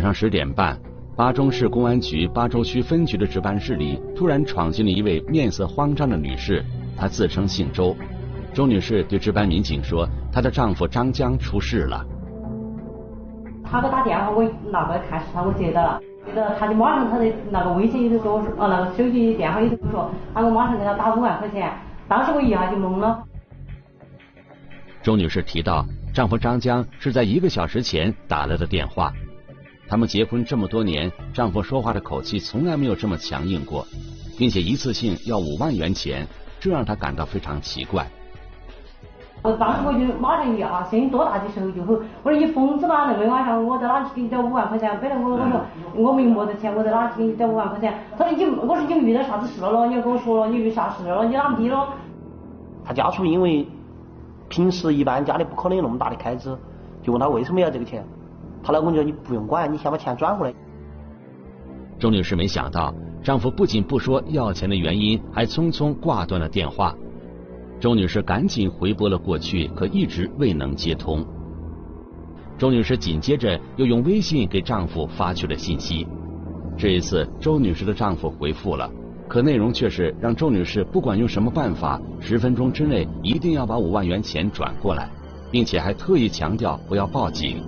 晚上十点半，巴中市公安局巴州区分局的值班室里突然闯进了一位面色慌张的女士，她自称姓周。周女士对值班民警说，她的丈夫张江出事了。他给我打电话，我那个看是他，我接到了，接到了，他就马上他的那个微信里头说，哦那个手机电话里头说，他我马上给他打五万块钱，当时我一下就懵了。周女士提到，丈夫张江是在一个小时前打来的电话。他们结婚这么多年，丈夫说话的口气从来没有这么强硬过，并且一次性要五万元钱，这让她感到非常奇怪。我当时我就马上一啊，声音多大的时候就吼，我说你疯子吗？那么晚上我在哪去给你找五万块钱？本来我我说我没没得钱，我在哪去给你找五万块钱？他说你我说你遇到啥子事了咯？你要跟我说了，你遇啥事了？你哪么的了？他家属因为平时一般家里不可能有那么大的开支，就问他为什么要这个钱？她老公就说你不用管，你先把钱转过来。周女士没想到，丈夫不仅不说要钱的原因，还匆匆挂断了电话。周女士赶紧回拨了过去，可一直未能接通。周女士紧接着又用微信给丈夫发去了信息。这一次，周女士的丈夫回复了，可内容却是让周女士不管用什么办法，十分钟之内一定要把五万元钱转过来，并且还特意强调不要报警。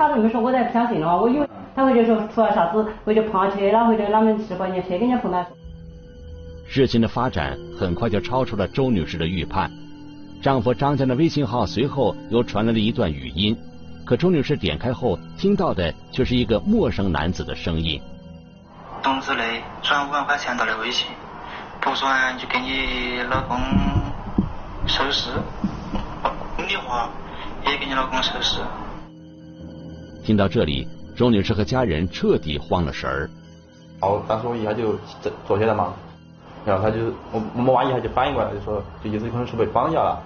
他这么说，我才不相信了。我以为他会就说出了啥子，或者碰车了，或者哪门事关键去跟人家碰到。事情的发展很快就超出了周女士的预判。丈夫张江的微信号随后又传来了一段语音，可周女士点开后听到的却是一个陌生男子的声音。冬之内转五万块钱到的微信，不转就给你老公收尸。公的话也给你老公收尸。听到这里，周女士和家人彻底慌了神儿。哦，当时我一下就坐坐起来嘛，然后他就我我们娃一下就反应过来，就说就意思可能是被绑架了。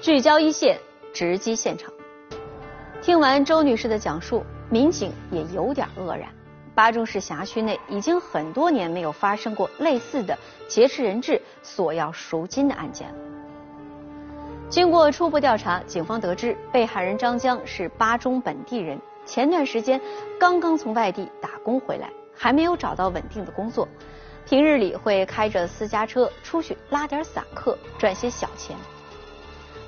聚焦一线。直击现场，听完周女士的讲述，民警也有点愕然。巴中市辖区内已经很多年没有发生过类似的劫持人质索要赎金的案件了。经过初步调查，警方得知被害人张江是巴中本地人，前段时间刚刚从外地打工回来，还没有找到稳定的工作，平日里会开着私家车出去拉点散客，赚些小钱。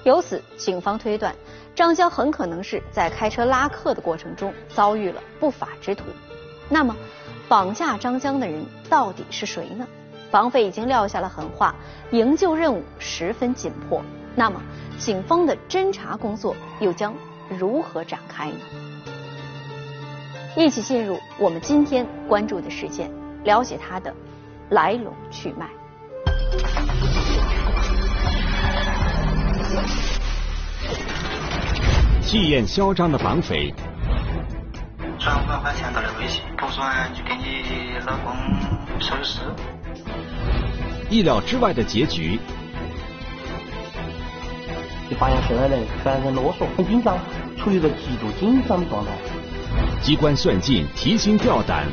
由此，警方推断，张江很可能是在开车拉客的过程中遭遇了不法之徒。那么，绑架张江的人到底是谁呢？绑匪已经撂下了狠话，营救任务十分紧迫。那么，警方的侦查工作又将如何展开呢？一起进入我们今天关注的事件，了解它的来龙去脉。气焰嚣张的绑匪，转五百块钱到的微信，不转就给你老公收尸。意料之外的结局，就发现受害人反人啰嗦，很紧张，处于一个极度紧张的状态。机关算尽，提心吊胆，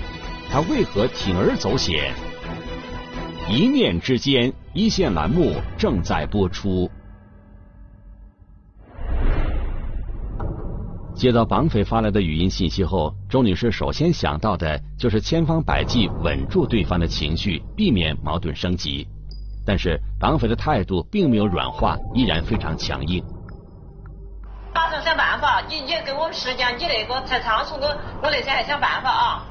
他为何铤而走险？一念之间，一线栏目正在播出。接到绑匪发来的语音信息后，周女士首先想到的就是千方百计稳住对方的情绪，避免矛盾升级。但是绑匪的态度并没有软化，依然非常强硬。马上想办法，你你给我们时间，你那个太仓促，我我那天还想办法啊。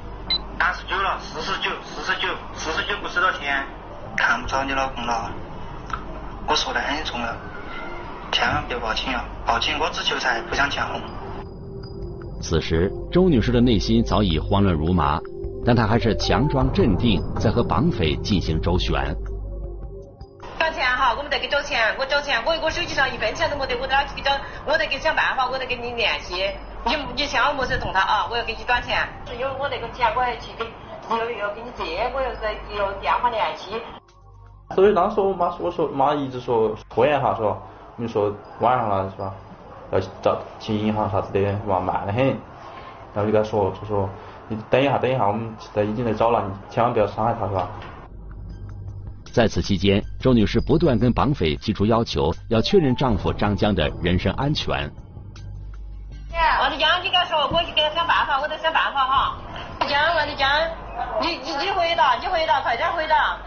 三十九了，四十九，四十九，四十九不收到钱，看不着你老公了。我说的很重要，千万别报警啊！报警我只求财，不想见红。此时，周女士的内心早已慌乱如麻，但她还是强装镇定，在和绑匪进行周旋。找钱哈，我们得给找钱，我找钱，我我手机上一分钱都没得，我在哪去给找？我得给想办法，我得跟你联系。你你千万莫说动他啊！我要给你转钱，是因为我那个钱我还去给又要给你借，我又在要电话联系。所以当时我妈我说妈一直说拖延哈，说你说晚上了是吧？要找去银行啥子的，是吧慢得很。然后就跟他说，就说你等一下，等一下，我们现在已经在找了，你千万不要伤害他，是吧？在此期间，周女士不断跟绑匪提出要求，要确认丈夫张江的人身安全。王丽江，你跟他说，我去给他想办法，我在想办法哈。江，王丽江，你你你回答，你回答，快点回答。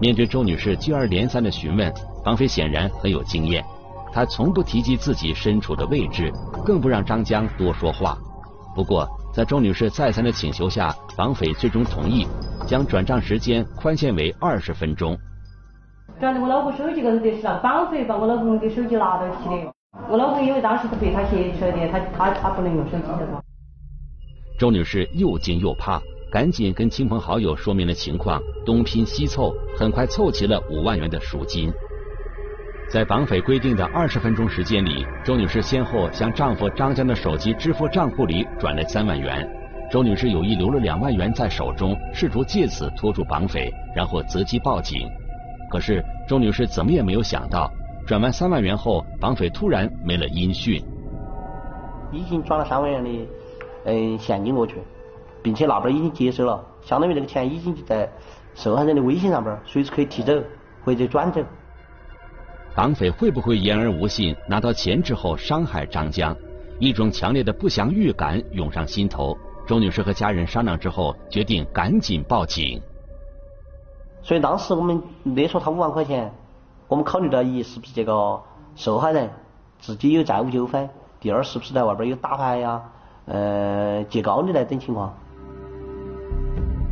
面对周女士接二连三的询问，绑匪显然很有经验，他从不提及自己身处的位置，更不让张江多说话。不过，在周女士再三的请求下，绑匪最终同意将转账时间宽限为二十分钟。转到我老婆手机高头的是绑匪把我老公的手机拿到去的。我老公因为当时是被他协议说的，他他他不能用手机的嘛。周女士又惊又怕，赶紧跟亲朋好友说明了情况，东拼西凑，很快凑齐了五万元的赎金。在绑匪规定的二十分钟时间里，周女士先后向丈夫张江的手机支付账户里转了三万元。周女士有意留了两万元在手中，试图借此拖住绑匪，然后择机报警。可是周女士怎么也没有想到。转完三万元后，绑匪突然没了音讯。已经转了三万元的嗯现金过去，并且那边已经接收了，相当于这个钱已经在受害人的微信上边，随时可以提走或者转走。绑匪会不会言而无信，拿到钱之后伤害张江？一种强烈的不祥预感涌上心头。周女士和家人商量之后，决定赶紧报警。所以当时我们勒索他五万块钱。我们考虑到一是不是这个受害人自己有债务纠纷，第二是不是在外边有打牌呀、呃借高利贷等情况。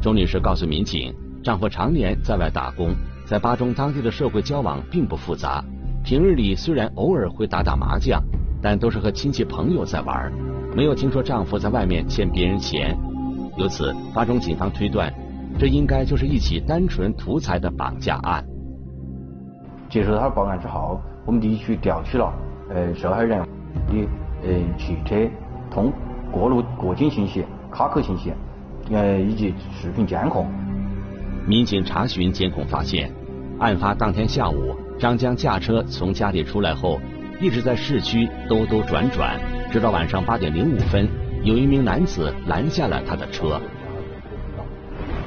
周女士告诉民警，丈夫常年在外打工，在巴中当地的社会交往并不复杂，平日里虽然偶尔会打打麻将，但都是和亲戚朋友在玩，没有听说丈夫在外面欠别人钱。由此，巴中警方推断，这应该就是一起单纯图财的绑架案。接受他的报案之后，我们立即调取了呃受害人的呃汽车通过路过境信息、卡口信息，呃以及视频监控。民警查询监控发现，案发当天下午，张江驾车从家里出来后，一直在市区兜兜转转，直到晚上八点零五分，有一名男子拦下了他的车。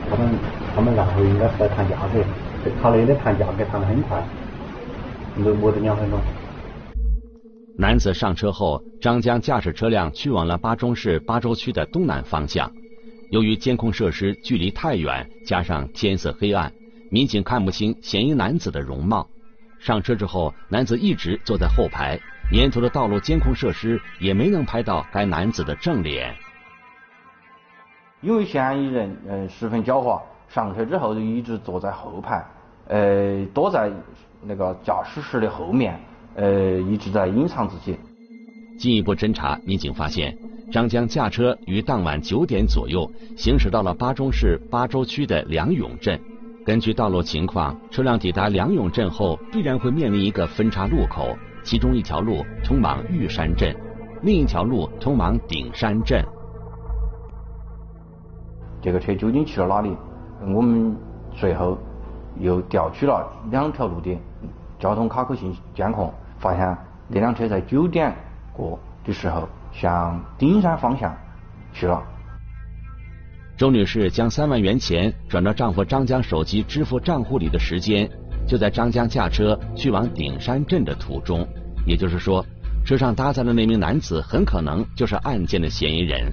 他们他们然后应该是在谈价格，他那里谈价格谈得很快。没没得两分钟。男子上车后，张江驾驶车辆去往了巴中市巴州区的东南方向。由于监控设施距离太远，加上天色黑暗，民警看不清嫌疑男子的容貌。上车之后，男子一直坐在后排，沿途的道路监控设施也没能拍到该男子的正脸。因为嫌疑人嗯十分狡猾，上车之后就一直坐在后排，呃躲在。那个驾驶室的后面，呃，一直在隐藏自己。进一步侦查，民警发现张江驾车于当晚九点左右行驶到了巴中市巴州区的梁永镇。根据道路情况，车辆抵达梁永镇后，必然会面临一个分岔路口，其中一条路通往玉山镇，另一条路通往顶山镇。这个车究竟去了哪里？我们随后又调取了两条路的。交通卡口信监控发现，那辆车在九点过的时候向顶山方向去了。周女士将三万元钱转到丈夫张江手机支付账户里的时间，就在张江驾车去往顶山镇的途中。也就是说，车上搭载的那名男子很可能就是案件的嫌疑人。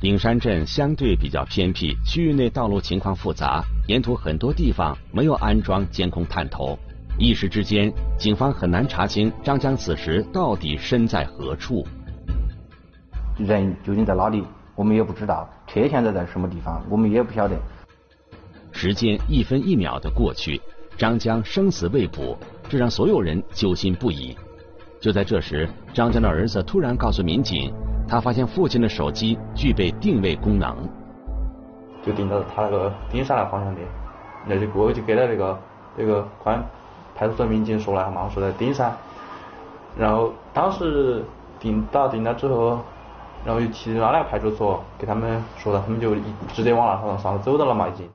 顶山镇相对比较偏僻，区域内道路情况复杂，沿途很多地方没有安装监控探头。一时之间，警方很难查清张江此时到底身在何处。人究竟在哪里？我们也不知道。车现在在什么地方？我们也不晓得。时间一分一秒的过去，张江生死未卜，这让所有人揪心不已。就在这时，张江的儿子突然告诉民警，他发现父亲的手机具备定位功能。就定到他那个顶山那方向的，那就过去给了那个那个关。派出所民警说了嘛，说在顶山，然后当时定到定了之后，然后又提拉个派出所给他们说的他们就直接往那上上走的了嘛已经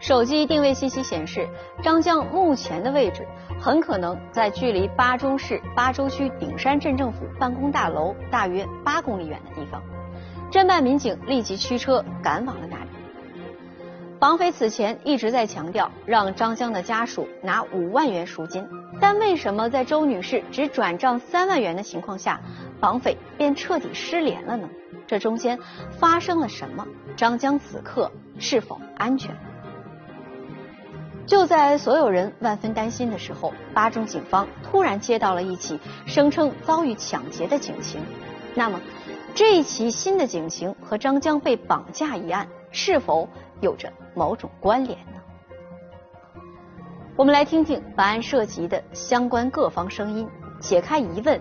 手机定位信息显示张江目前的位置很可能在距离巴中市巴州区鼎山镇政府办公大楼大约八公里远的地方。侦办民警立即驱车赶往了那里绑匪此前一直在强调让张江的家属拿五万元赎金，但为什么在周女士只转账三万元的情况下，绑匪便彻底失联了呢？这中间发生了什么？张江此刻是否安全？就在所有人万分担心的时候，巴中警方突然接到了一起声称遭遇抢劫的警情。那么，这一起新的警情和张江被绑架一案是否？有着某种关联呢？我们来听听本案涉及的相关各方声音，解开疑问，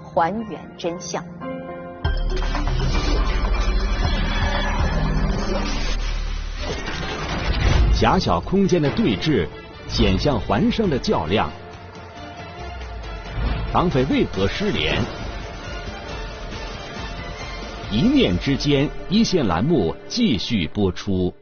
还原真相。狭小空间的对峙，险象环生的较量，绑匪为何失联？一念之间，一线栏目继续播出。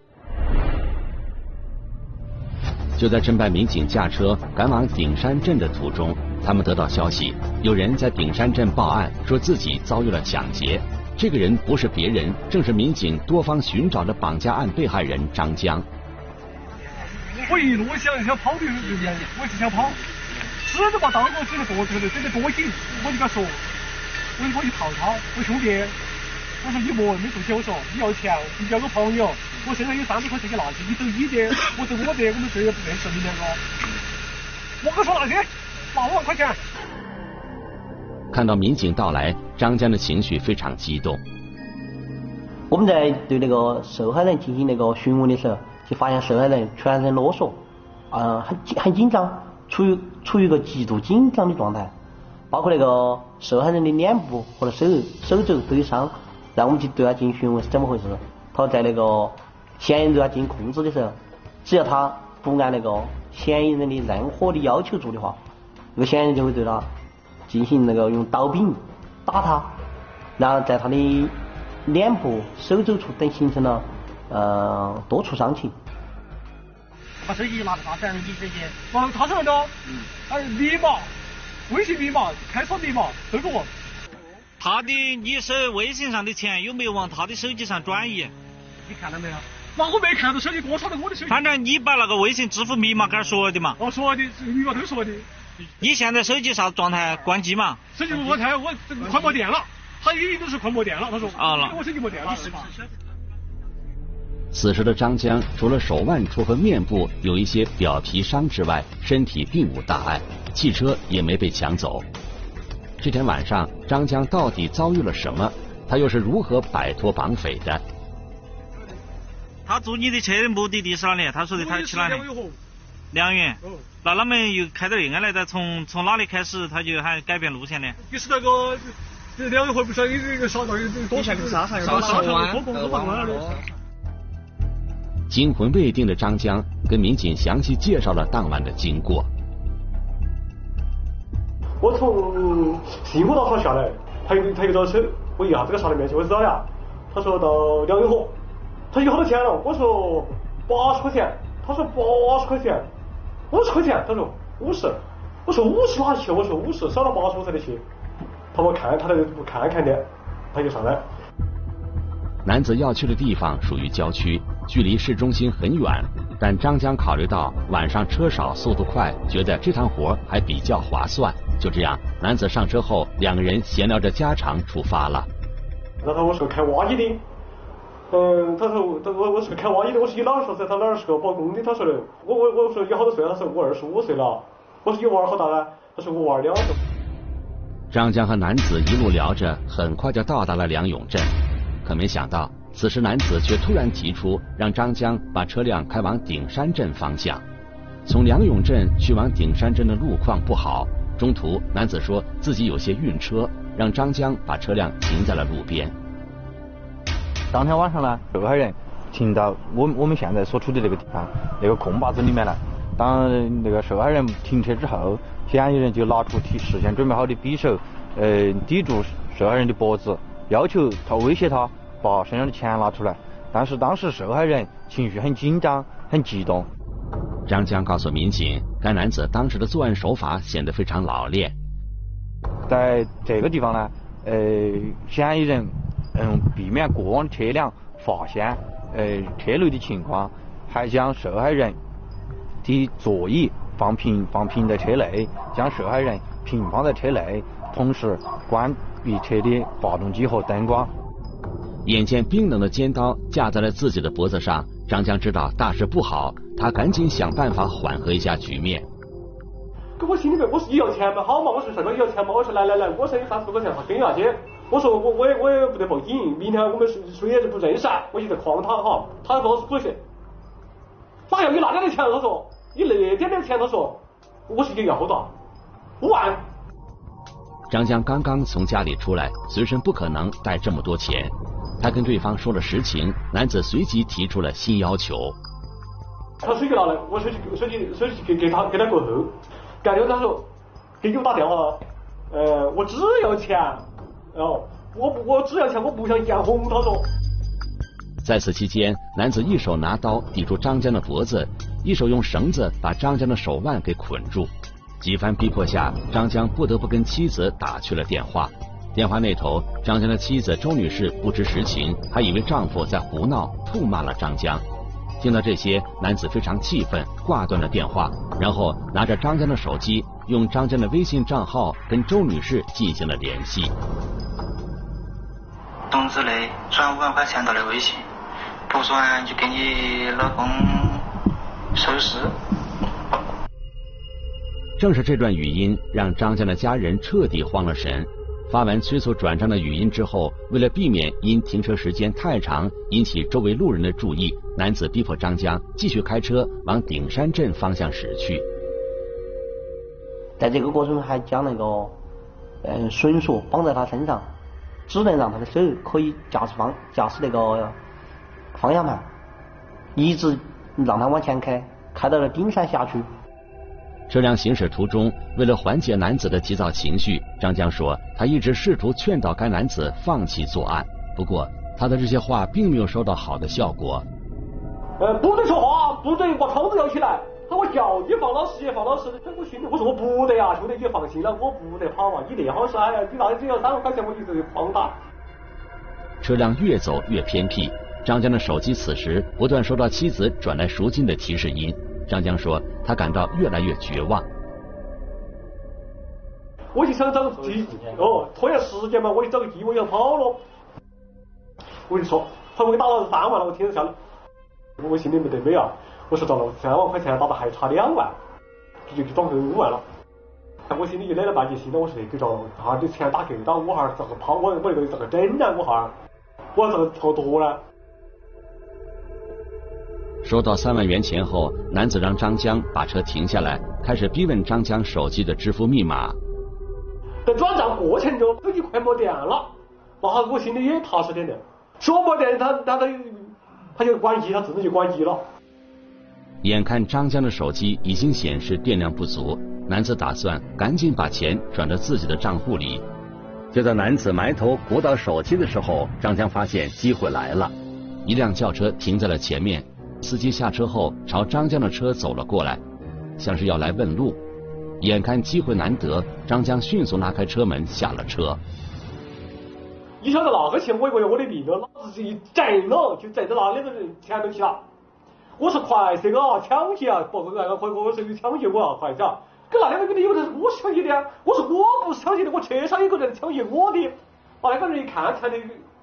就在侦办民警驾车赶往顶山镇的途中，他们得到消息，有人在顶山镇报案，说自己遭遇了抢劫。这个人不是别人，正是民警多方寻找的绑架案被害人张江。我一路想想跑的时间，我是想跑，狮子把刀给我指得多这个，真的多紧，我就跟他说，我我去套他，我兄弟。我说你莫没做小说，你要钱，你交个朋友。我身上有三百块钱的垃圾，你走你的，我走我的，我们谁也不认识你两个。我跟说那些，拿五万块钱。看到民警到来，张江的情绪非常激动。我们在对那个受害人进行那个询问的时候，就发现受害人全身啰嗦，啊，很很紧张，处于处于一个极度紧张的状态，包括那个受害人的脸部或者手手肘都有伤。然后我们就对他进行询问是怎么回事。他说在那个嫌疑人对他进行控制的时候，只要他不按那个嫌疑人的任何的要求做的话，那个嫌疑人就会对他进行那个用刀柄打他，然后在他的脸部、手肘处等形成了呃多处伤情。把手机拿着他这样一这些，哦，他是那个，嗯，啊，密码，微信密码、开锁密码都给我。他的你手微信上的钱有没有往他的手机上转移？你看到没有？那我没看到手机，我插到我的手机。反正你把那个微信支付密码给他说的嘛。我说的，密码都说的。你现在手机啥状态？关机嘛？手机我看我快没电了，他语音都是快没电了。他说啊了，我手机没电了。此时的张江除了手腕处和面部有一些表皮伤之外，身体并无大碍，汽车也没被抢走。这天晚上，张江到底遭遇了什么？他又是如何摆脱绑匪的？他坐你的车的目的地是哪里？他说的他去哪里？梁云。那他们又开到延安来的，从从哪里开始他就喊改变路线呢？就是那个梁云会不是有一个沙道，有多钱的沙场，沙场多蹦多蹦的。惊魂未定的张江跟民警详细介绍了当晚的经过。我从西湖大桥下来，他又他又找车，我一下子给上了面去，我是哪里啊？他说到梁永河，他有好多钱了？我说八十块钱，他说八十块钱，五十块钱，他说五十，我说五十哪去？我说五十少了八十我才得去。他我看他那不看看的，他就上来。男子要去的地方属于郊区，距离市中心很远，但张江考虑到晚上车少、速度快，觉得这趟活还比较划算。就这样，男子上车后，两个人闲聊着家常出发了。然后我是开挖机的，嗯，他说他我我是个开挖机的，我是你哪儿说噻？他哪儿是个包工的？他说的，我我我说你好多岁了？他说我二十五岁了。我说你娃儿好大呢？他说我娃儿两岁。张江和男子一路聊着，很快就到达了梁永镇。可没想到，此时男子却突然提出让张江把车辆开往顶山镇方向。从梁永镇去往顶山镇的路况不好。中途，男子说自己有些晕车，让张江把车辆停在了路边。当天晚上呢，受害人停到我我们现在所处的这个地方那个空坝子里面来。当那个受害人停车之后，嫌疑人就拿出提事先准备好的匕首，呃，抵住受害人的脖子，要求他威胁他把身上的钱拿出来。但是当时受害人情绪很紧张，很激动。张江告诉民警，该男子当时的作案手法显得非常老练。在这个地方呢，呃，嫌疑人嗯避免过往车辆发现呃车内的情况，还将受害人的座椅放平放平在车内，将受害人平放在车内，同时关闭车的发动机和灯光。眼见冰冷的尖刀架在了自己的脖子上，张江知道大事不好，他赶紧想办法缓和一下局面。可我心里面，我是你要钱嘛，好嘛，我是什么你要钱嘛，我说来来来，我剩三十多块钱，我给你下去。我说我我也我也不得报警，明天我们谁谁也是不认识，我就在诓他哈。他说是不行，哪要你那点的钱？他说你那点点钱，他说我是给要的，五万。张江刚刚从家里出来，随身不可能带这么多钱。他跟对方说了实情，男子随即提出了新要求。他手机拿来，我手机手机手机给给他给他过后，感觉他说给我打电话，呃，我只要钱，哦，我不我只要钱，我不想见红。他说。在此期间，男子一手拿刀抵住张江的脖子，一手用绳子把张江的手腕给捆住。几番逼迫下，张江不得不跟妻子打去了电话。电话那头，张江的妻子周女士不知实情，还以为丈夫在胡闹，痛骂了张江。听到这些，男子非常气愤，挂断了电话，然后拿着张江的手机，用张江的微信账号跟周女士进行了联系。冬子磊转五万块钱到你微信，不转就给你老公收尸。正是这段语音，让张江的家人彻底慌了神。发完催促转账的语音之后，为了避免因停车时间太长引起周围路人的注意，男子逼迫张江继续开车往顶山镇方向驶去。在这个过程中，还将那个嗯绳索绑在他身上，只能让他的手可以驾驶方驾驶那个方向盘，一直让他往前开，开到了顶山辖区。车辆行驶途中，为了缓解男子的急躁情绪，张江说，他一直试图劝导该男子放弃作案。不过，他的这些话并没有收到好的效果。呃，不准说话，不准把窗子摇起来。他我叫你放老实，放老实。我心里我说我不得呀，兄弟你放心了，我不得跑啊。你那好是哎呀，你那只要三万块钱，我一直狂打。车辆越走越偏僻，张江的手机此时不断收到妻子转来赎金的提示音。张江说，他感到越来越绝望。我就想找个机，哦，拖延时间嘛，我就找个机，我要跑了。我跟你说，他我给打了三万了，我听着下我心里没得美啊。我说，到了，三万块钱打的还差两万，就就转成五万了。我心里就来了半截心了。我说，给着他的钱打够到，我哈咋个跑？我我那个咋个整呢？我哈，我咋个逃脱呢？收到三万元钱后，男子让张江把车停下来，开始逼问张江手机的支付密码。在转账过程中，手机快没电了，那哈我心里也踏实点的。说没电，他他他他就关机，他自动就关机了。眼看张江的手机已经显示电量不足，男子打算赶紧把钱转到自己的账户里。就在男子埋头鼓捣手机的时候，张江发现机会来了，一辆轿车停在了前面。司机下车后，朝张江的车走了过来，像是要来问路。眼看机会难得，张江迅速拉开车门下了车。你晓得那个钱，我一个月我的命了，老子一挣了，就挣到那两个人前头去了。我是快些个抢劫啊！不不，那个快我是有抢劫我啊，快点！跟那两个女的以为是我是抢劫的啊，我说我不是抢劫的，我车上有个人抢劫我的。把那个人一看，才能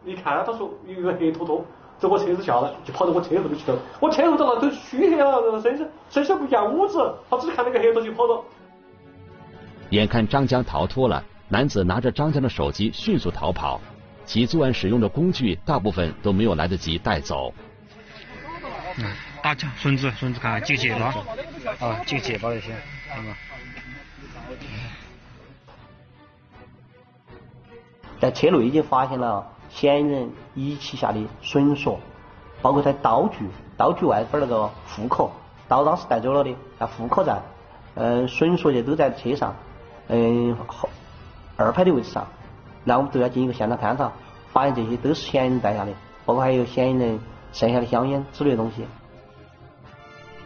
一看，他说有个黑坨坨。从我车子下来，就跑到我车后头去了。我车后头那都黢黑了，伸手伸手不见五子，他只看那个黑头就跑了。眼看张江逃脱了，男子拿着张江的手机迅速逃跑，其作案使用的工具大部分都没有来得及带走。嗯，打架，绳子，绳子，看几个结巴，啊，几个结巴那些，看嘛。在车内已经发现了。嫌疑人遗弃下的绳索，包括他刀具，刀具外边那个护口，刀当时带走了的，在户口在，嗯，绳索也都在车上，嗯，后二排的位置上，那我们都要进行一个现场勘查，发现这些都是嫌疑人带下的，包括还有嫌疑人剩下的香烟之类的东西。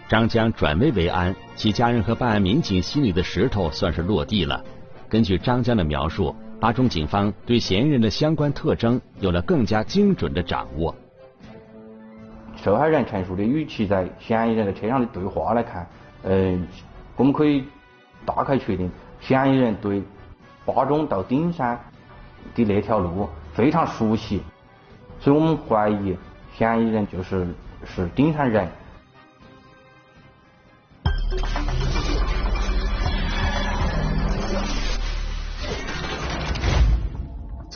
张江转危为安，其家人和办案民警心里的石头算是落地了。根据张江的描述，巴中警方对嫌疑人的相关特征有了更加精准的掌握。受害人陈述的语气，在嫌疑人的车上的对话来看，呃，我们可以大概确定，嫌疑人对巴中到顶山的那条路非常熟悉，所以我们怀疑嫌疑人就是是顶山人。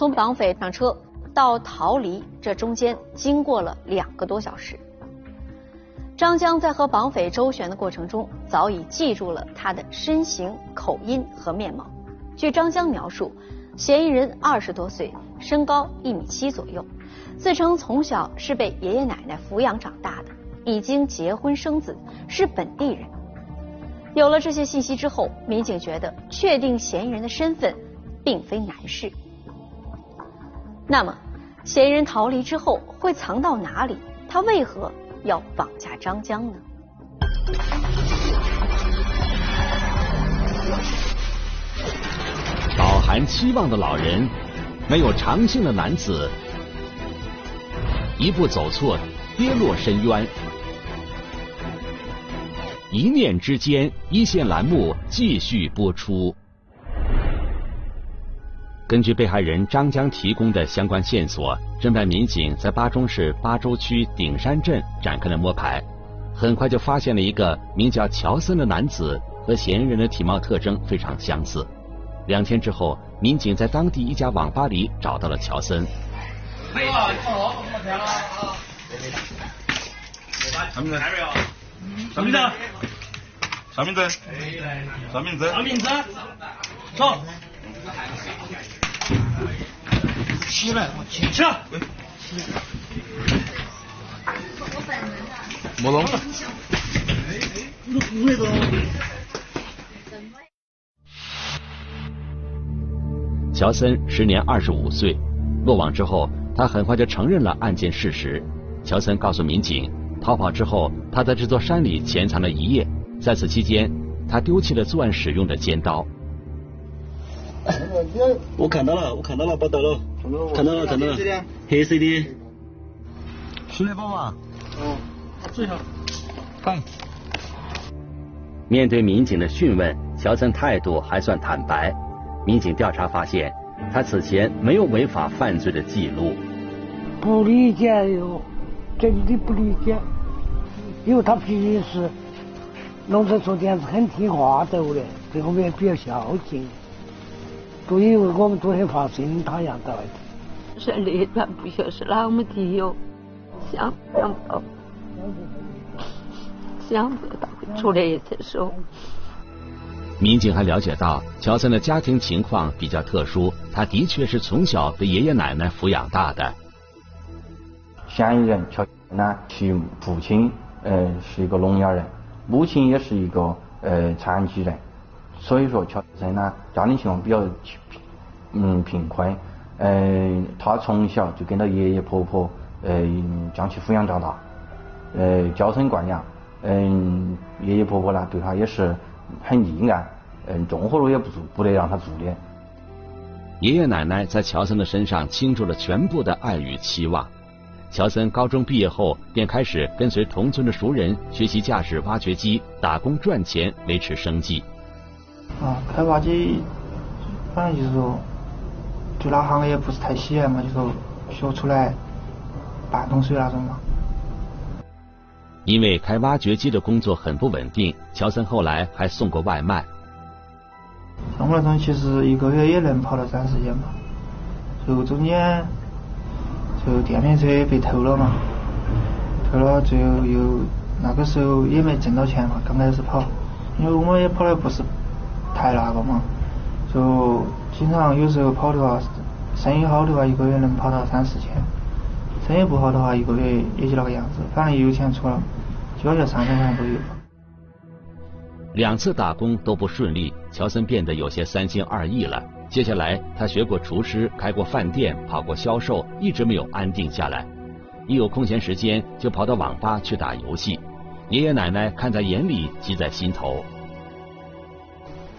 从绑匪上车到逃离，这中间经过了两个多小时。张江在和绑匪周旋的过程中，早已记住了他的身形、口音和面貌。据张江描述，嫌疑人二十多岁，身高一米七左右，自称从小是被爷爷奶奶抚养长大的，已经结婚生子，是本地人。有了这些信息之后，民警觉得确定嫌疑人的身份并非难事。那么，嫌疑人逃离之后会藏到哪里？他为何要绑架张江呢？饱含期望的老人，没有长性的男子，一步走错，跌落深渊。一念之间，一线栏目继续播出。根据被害人张江提供的相关线索，侦办民警在巴中市巴州区顶山镇展开了摸排，很快就发现了一个名叫乔森的男子，和嫌疑人的体貌特征非常相似。两天之后，民警在当地一家网吧里找到了乔森。啥名字？啥名字？啥名字？啥名字？啥名字？走。起来，我起起来。莫动。那个。乔森时年二十五岁，落网之后，他很快就承认了案件事实。乔森告诉民警，逃跑之后，他在这座山里潜藏了一夜，在此期间，他丢弃了作案使用的尖刀。我看到了，我看到了，报道了，看到了，看到了，黑色的，是那包吗？哦，这下，看。面对民警的讯问，乔森态度还算坦白。民警调查发现，他此前没有违法犯罪的记录。不理解哟，真的不理解，因为他平时农村做点子很听话的，对我们也比较孝敬。都以为我们昨天发生他养的。是那段不晓得是哪么的哟，想想不到，想不到会出来这手。民警还了解到，乔森的家庭情况比较特殊，他的确是从小被爷爷奶奶抚养大的。嫌疑人乔呢，其父亲呃是一个聋哑人，母亲也是一个呃残疾人。所以说，乔森呢，家庭情况比较嗯贫困，嗯，他从小就跟着爷爷婆婆，嗯，将其抚养长大，呃，娇生惯养，嗯，爷爷婆婆呢对他也是很溺爱，嗯，重活路也不做，不得让他做的。爷爷奶奶在乔森的身上倾注了全部的爱与期望。乔森高中毕业后，便开始跟随同村的熟人学习驾驶挖掘机，打工赚钱维持生计。啊，开挖机，反正就是说，对那行业不是太喜爱嘛，就说学出来半桶水那种嘛。因为开挖掘机的工作很不稳定，乔森后来还送过外卖。像我那种，其实一个月也能跑到三四千嘛。就中间，就电瓶车被偷了嘛，偷了最后又那个时候也没挣到钱嘛，刚开始跑，因为我们也跑的不是。太那个嘛，就经常有时候跑的话，生意好的话，一个月能跑到三四千；生意不好的话，一个月也就那个样子。反正也有钱出了，基本上三千块钱都有。两次打工都不顺利，乔森变得有些三心二意了。接下来，他学过厨师，开过饭店，跑过销售，一直没有安定下来。一有空闲时间，就跑到网吧去打游戏。爷爷奶奶看在眼里，急在心头。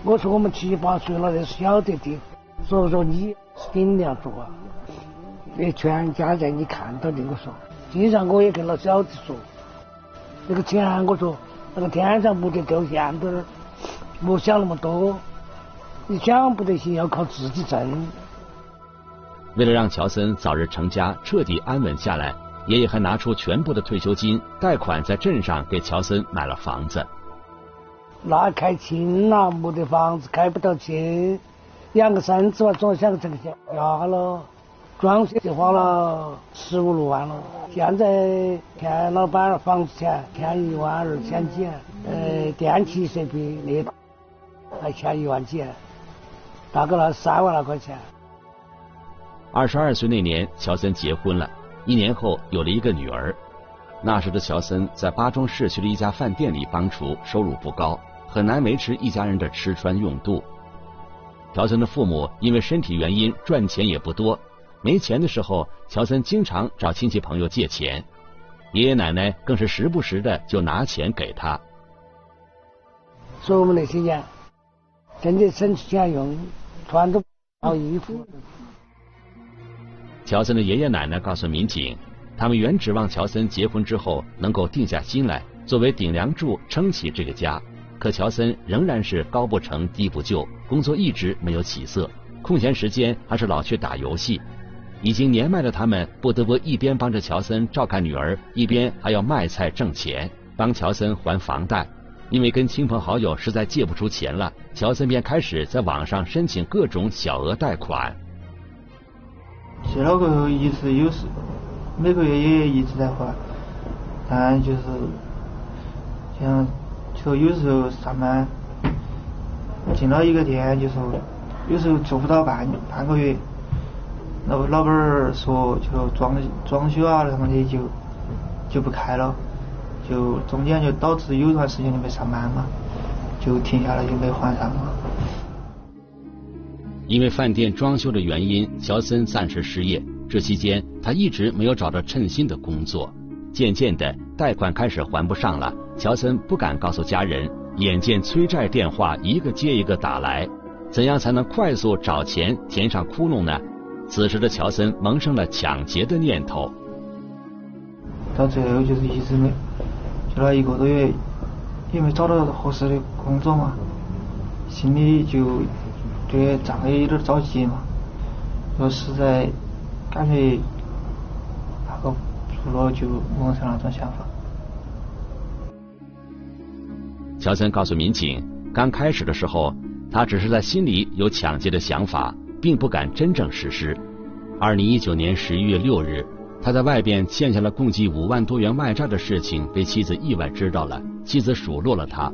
我说我们七八岁了，那是晓得的。所以说你是顶梁柱啊，你全家在你看到的。我说，经常我也跟老小子说，那个钱我说，那个天上没得掉馅饼，莫想那么多，你想不得行要靠自己挣。为了让乔森早日成家，彻底安稳下来。爷爷还拿出全部的退休金，贷款在镇上给乔森买了房子。那开亲了，没得房子开不到去，养个孙子嘛，总想挣钱。呀了，装修就花了十五六万了。现在看老板房子钱欠一万二千几，呃，电器设备那还欠一万几，大概那三万来块钱。二十二岁那年，乔森结婚了。一年后有了一个女儿，那时的乔森在巴中市区的一家饭店里帮厨，收入不高，很难维持一家人的吃穿用度。乔森的父母因为身体原因赚钱也不多，没钱的时候，乔森经常找亲戚朋友借钱，爷爷奶奶更是时不时的就拿钱给他。说我们那些年真的省钱用，穿都好衣服。乔森的爷爷奶奶告诉民警，他们原指望乔森结婚之后能够定下心来，作为顶梁柱撑起这个家。可乔森仍然是高不成低不就，工作一直没有起色，空闲时间还是老去打游戏。已经年迈的他们不得不一边帮着乔森照看女儿，一边还要卖菜挣钱，帮乔森还房贷。因为跟亲朋好友实在借不出钱了，乔森便开始在网上申请各种小额贷款。借了过后一直有时每个月也一直在还，但就是像就有时候上班进了一个店，就说有时候做不到半半个月，老老板儿说就装装修啊什么的就就不开了，就中间就导致有段时间就没上班嘛，就停下来就没还上嘛。因为饭店装修的原因，乔森暂时失业。这期间，他一直没有找到称心的工作。渐渐的，贷款开始还不上了。乔森不敢告诉家人。眼见催债电话一个接一个打来，怎样才能快速找钱填上窟窿呢？此时的乔森萌生了抢劫的念头。到最后就是一直没，就那一个多月，也没找到合适的工作嘛，心里就。对账也有点着急嘛，说实在感觉那个不了，就萌生那种想法。乔森告诉民警，刚开始的时候，他只是在心里有抢劫的想法，并不敢真正实施。二零一九年十一月六日，他在外边欠下了共计五万多元外债的事情被妻子意外知道了，妻子数落了他。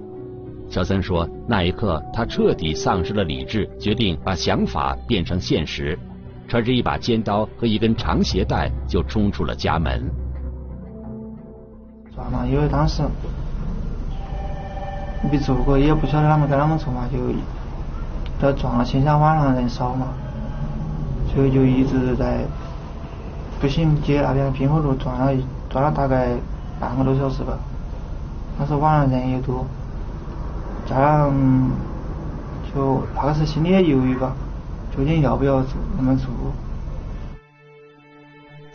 乔森说：“那一刻，他彻底丧失了理智，决定把想法变成现实，揣着一把尖刀和一根长鞋带，就冲出了家门。撞了，因为当时没做过，也不晓得他们该啷么做嘛，就要撞了。心想晚上人少嘛，所以就一直在步行街那边滨河路转了转了大概半个多小时吧。当时晚上人也多。”加上就那个时心里也犹豫吧，究竟要不要做那么做？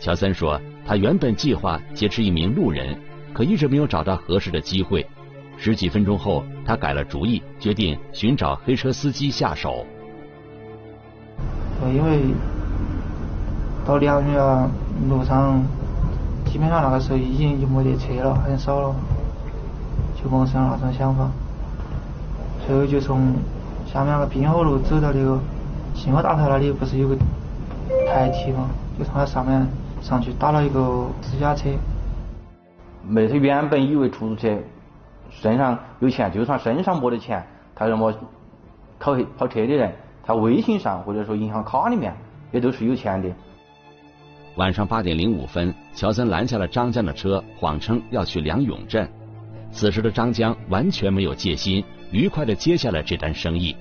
乔森说，他原本计划劫持一名路人，可一直没有找到合适的机会。十几分钟后，他改了主意，决定寻找黑车司机下手。因为到良源路上，基本上那个时候已经就没得车了，很少了，就萌生那种想法。最后就从下面那个滨河路走到那个信号大厦那里，不是有个台梯吗？就从那上面上去打了一个私家车。没他原本以为出租车身上有钱，就算身上没得钱，他什么跑跑车的人，他微信上或者说银行卡里面也都是有钱的。晚上八点零五分，乔森拦下了张江的车，谎称要去梁永镇。此时的张江完全没有戒心。愉快的接下了这单生意，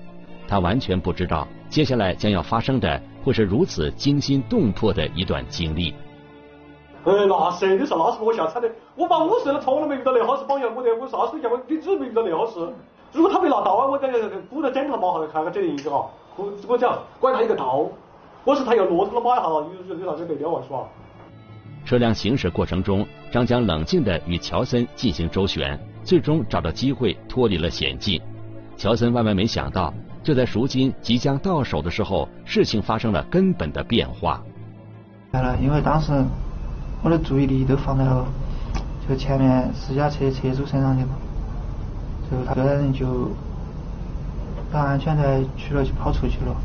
他完全不知道接下来将要发生的会是如此惊心动魄的一段经历。呃，那是，你说那是我下惨的。我把了，从来没遇到那好事。榜样，我的，我啥时候见过，你只没遇到那好事。如果他没拿刀啊，我感觉鼓在枕头毛下看个这一个哈，我我讲，管他一个刀，我是他要骆驼了马一下，有有啥子啊，是吧？车辆行驶过程中，张江冷静地与乔森进行周旋，最终找到机会脱离了险境。乔森万万没想到，就在赎金即将到手的时候，事情发生了根本的变化。来了，因为当时我的注意力都放在了就前面私家车车主身上去了，就他个人就把安全带取了就跑出去了，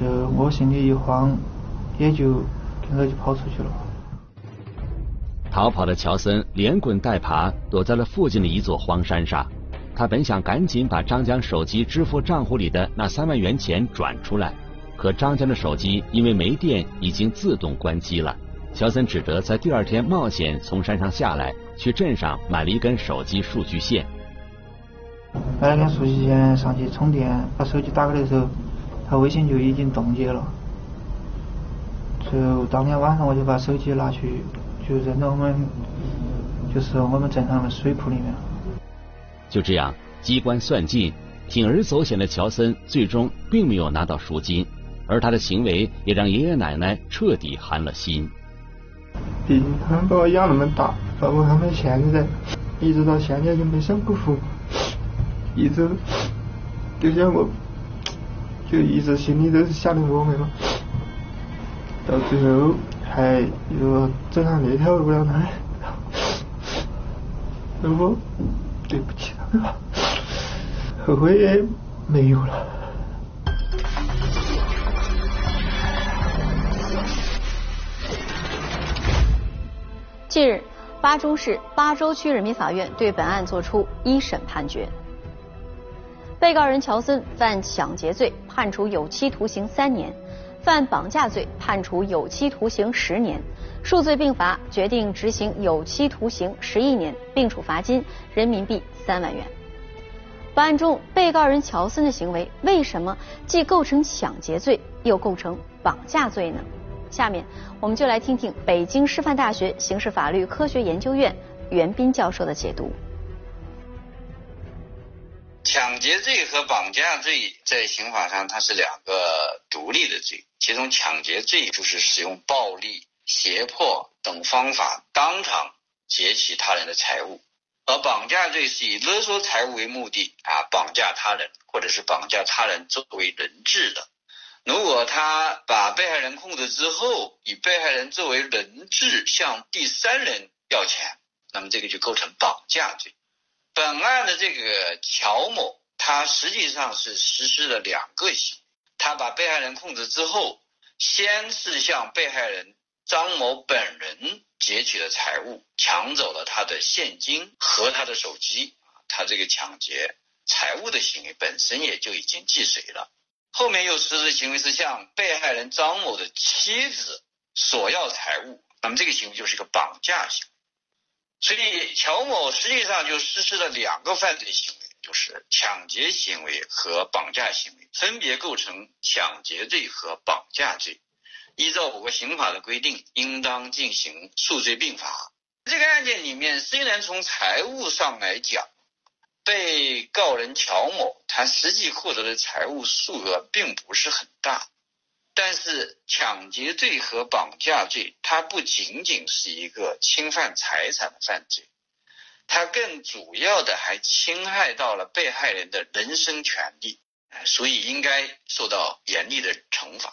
就我心里一慌，也就跟着就跑出去了。逃跑的乔森连滚带爬躲在了附近的一座荒山上。他本想赶紧把张江手机支付账户里的那三万元钱转出来，可张江的手机因为没电已经自动关机了。乔森只得在第二天冒险从山上下来，去镇上买了一根手机数据线。买了根数据线上去充电，把手机打开的时候，他微信就已经冻结了。就当天晚上我就把手机拿去。就扔到我们，就是我们镇上的水库里面。就这样，机关算尽，铤而走险的乔森最终并没有拿到赎金，而他的行为也让爷爷奶奶彻底寒了心。毕竟他们把我养那么大，包括他们现在，一直到现在就没想过服，一直就像我，就一直心里都是想着我们嘛，到最后。还又走上那条路了呢，如果对不起，后悔也没有了。近日，巴中市巴州区人民法院对本案作出一审判决，被告人乔森犯抢劫罪，判处有期徒刑三年。犯绑架罪，判处有期徒刑十年，数罪并罚，决定执行有期徒刑十一年，并处罚金人民币三万元。本案中，被告人乔森的行为为什么既构成抢劫罪，又构成绑架罪呢？下面我们就来听听北京师范大学刑事法律科学研究院袁斌教授的解读。抢劫罪和绑架罪在刑法上它是两个独立的罪，其中抢劫罪就是使用暴力、胁迫等方法当场劫取他人的财物，而绑架罪是以勒索财物为目的啊绑架他人，或者是绑架他人作为人质的。如果他把被害人控制之后，以被害人作为人质向第三人要钱，那么这个就构成绑架罪。本案的这个乔某，他实际上是实施了两个行。他把被害人控制之后，先是向被害人张某本人劫取了财物，抢走了他的现金和他的手机。他这个抢劫财物的行为本身也就已经既遂了。后面又实施行为是向被害人张某的妻子索要财物，那么这个行为就是一个绑架行为。所以，乔某实际上就实施了两个犯罪行为，就是抢劫行为和绑架行为，分别构成抢劫罪和绑架罪。依照我国刑法的规定，应当进行数罪并罚。这个案件里面，虽然从财务上来讲，被告人乔某他实际获得的财物数额并不是很大。但是抢劫罪和绑架罪，它不仅仅是一个侵犯财产的犯罪，它更主要的还侵害到了被害人的人身权利，所以应该受到严厉的惩罚。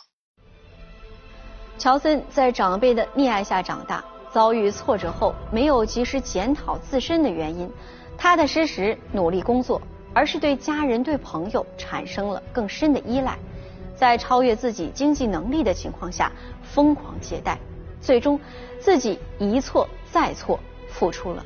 乔森在长辈的溺爱下长大，遭遇挫折后没有及时检讨自身的原因，踏踏实实努力工作，而是对家人、对朋友产生了更深的依赖。在超越自己经济能力的情况下疯狂借贷，最终自己一错再错，付出了